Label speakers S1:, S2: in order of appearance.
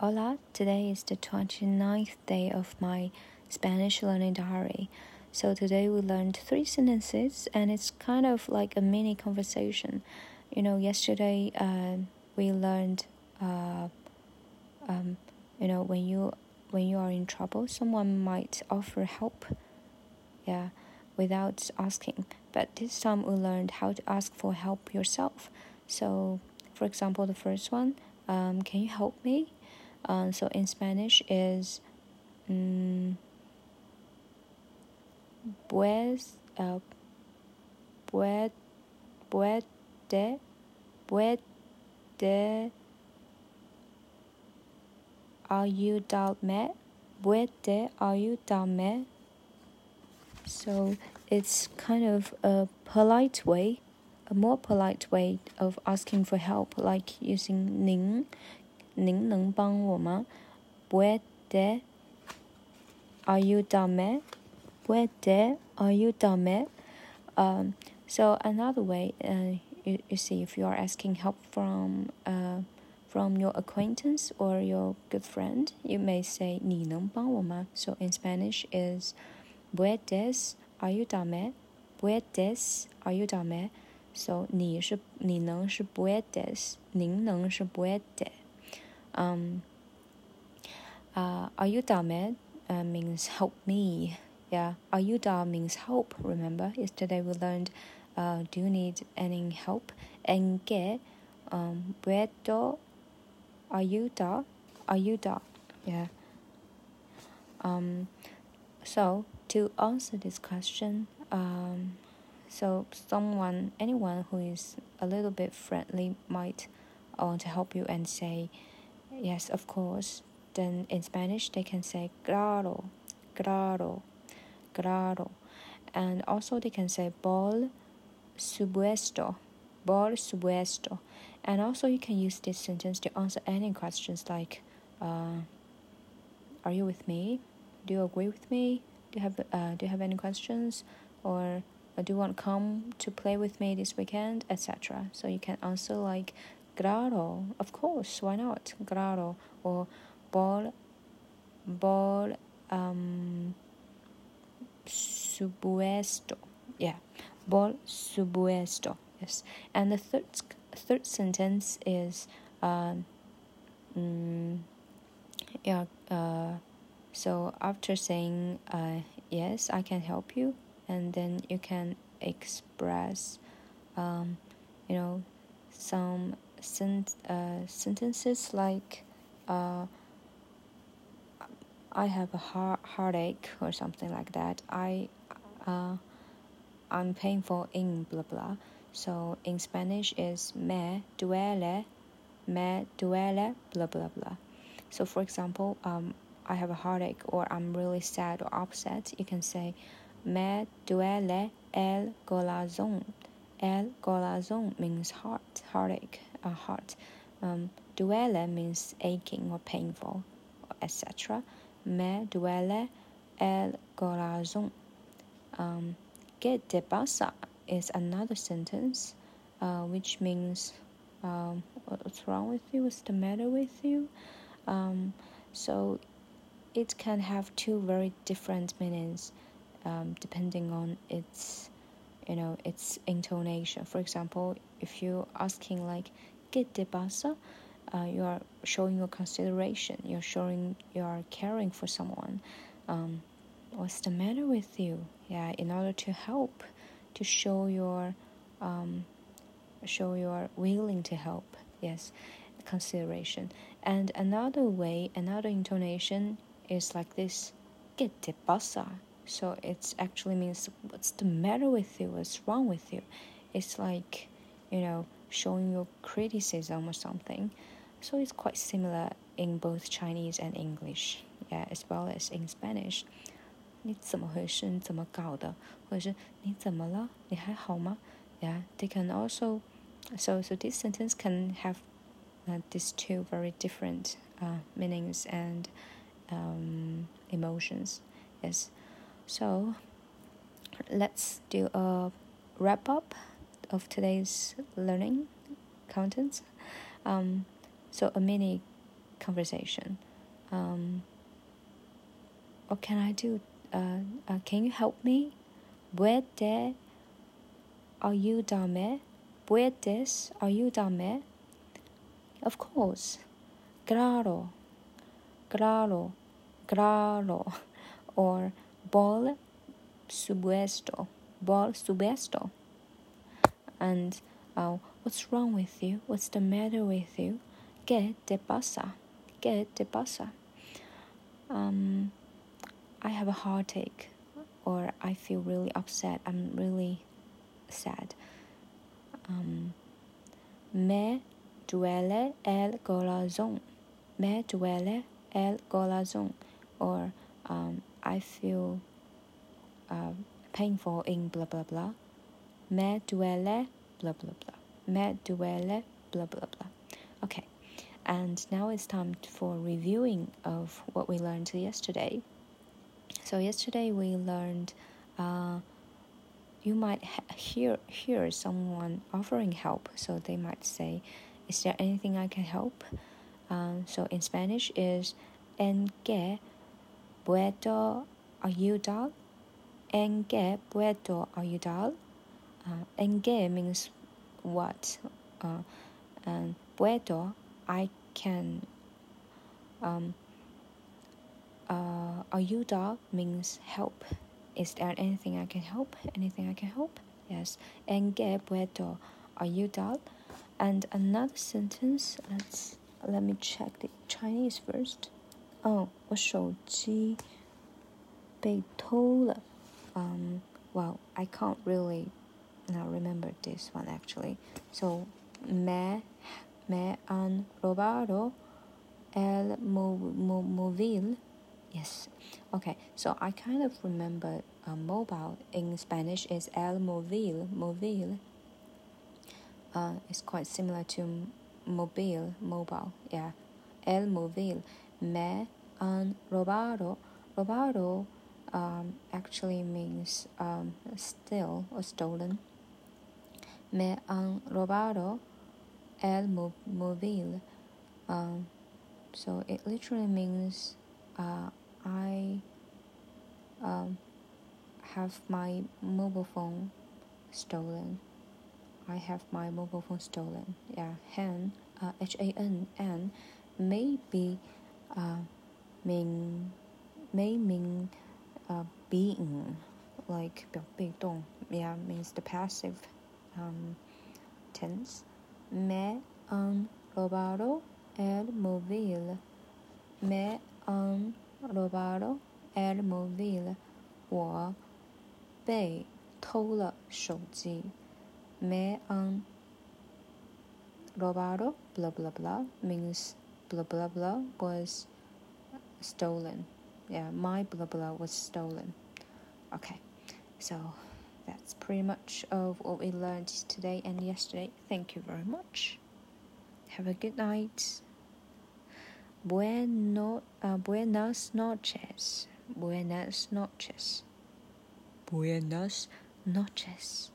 S1: Hola, today is the 29th day of my Spanish learning diary. So today we learned three sentences and it's kind of like a mini conversation. You know, yesterday uh, we learned uh, um, you know, when you when you are in trouble, someone might offer help. Yeah, without asking. But this time we learned how to ask for help yourself. So, for example, the first one, um, can you help me? Um, so in Spanish is um, pues, uh, puede, puede, puede ayudarme, puede ayudarme. So it's kind of a polite way, a more polite way of asking for help, like using 您您能帮我吗？Puede ayudarme? Puede ayudarme? Um, so another way, uh, you, you see, if you are asking help from uh, from your acquaintance or your good friend, you may say 你能帮我吗? So in Spanish is Puedes ayudarme? Puedes ayudarme? So 你是你能是 puedes，您能是 puede。 Um, uh, ayudame uh, means help me. Yeah, ayuda means help. Remember, yesterday we learned, uh, do you need any help? En que um, puedo ayudar, ayuda. Yeah. Um, so to answer this question, um, so someone, anyone who is a little bit friendly might want to help you and say, Yes, of course. Then in Spanish, they can say claro, claro, claro. And also they can say por supuesto, por supuesto. And also you can use this sentence to answer any questions like, uh, are you with me? Do you agree with me? Do you have uh, do you have any questions? Or do you want to come to play with me this weekend, etc. So you can answer like Claro, of course, why not? Claro, or por, por um, supuesto. Yeah, por supuesto. Yes. And the third, third sentence is, uh, mm, yeah, uh, so after saying, uh, yes, I can help you, and then you can express, um, you know, some sent, uh, sentences like uh, I have a heart heartache or something like that. I uh, I'm painful in blah blah. So in Spanish is me duele, me duele blah blah blah. So for example, um, I have a heartache or I'm really sad or upset. You can say me duele el corazón. El corazón means heart, heartache a heart. Um, duele means aching or painful, etc. Me duele el corazón. Um, ¿Qué te pasa? is another sentence, uh, which means um, what's wrong with you? What's the matter with you? Um, so it can have two very different meanings um, depending on its you know its intonation. For example, if you're asking like ¿Qué te pasa? Uh, you are showing your consideration. You're showing you are caring for someone. Um, what's the matter with you? Yeah, in order to help, to show your um, show you are willing to help. Yes, consideration. And another way, another intonation is like this. ¿Qué te pasa? So it actually means what's the matter with you? What's wrong with you? It's like, you know, showing your criticism or something. So it's quite similar in both Chinese and English, yeah, as well as in Spanish. 你怎么回事？你怎么搞的？或者是你怎么了？你还好吗？Yeah, they can also, so so this sentence can have uh, these two very different uh, meanings and um, emotions. Yes, so let's do a wrap up of today's learning contents. Um, so a mini conversation. Um, what can I do? Uh, uh, can you help me? where are you darma Puede ayudarme? Puedes ayudarme? Of course. Claro. Claro. Claro. Or por supuesto. Por supuesto. And uh, what's wrong with you? What's the matter with you? ¿Qué te pasa? ¿Qué te pasa? Um, I have a heartache or I feel really upset. I'm really sad. Um, me duele el corazón. Me duele el corazón. Or um, I feel uh, painful in blah blah blah. Me duele blah blah blah. Me duele blah blah blah. Okay, and now it's time for reviewing of what we learned yesterday. So yesterday we learned uh, you might hear hear someone offering help. So they might say, "Is there anything I can help?" Um, so in Spanish is "En qué puedo ayudar?" En qué puedo ayudar? Uh, en qué means what, uh, and puedo I can. Um, uh, ayuda means help. Is there anything I can help? Anything I can help? Yes. En qué puedo ayudar? And another sentence. Let's let me check the Chinese first. Oh, 我手机被偷了. Um, well, I can't really now remember this one actually. So, me me han robado el móvil Yes. Okay. So I kind of remember uh, mobile in Spanish is el móvil. Móvil. Uh, it's quite similar to mobile, mobile. Yeah. El móvil. Me han robado. Robado um, actually means um, steal or stolen Me han robado el móvil. Um, so it literally means uh, I um, have my mobile phone stolen. I have my mobile phone stolen. Yeah, Han, uh, H A N N, maybe uh, mean may mean uh, being like 表被动 yeah means the passive um, tense me han robado el móvil me han robado el móvil，我被偷了手机。Me han robado blah blah blah means blah blah blah was stolen. Yeah, my blah blah was stolen. Okay, so that's pretty much of what we learned today and yesterday. Thank you very much. Have a good night. Bueno, uh, buenas noches. Buenas noches. Buenas noches.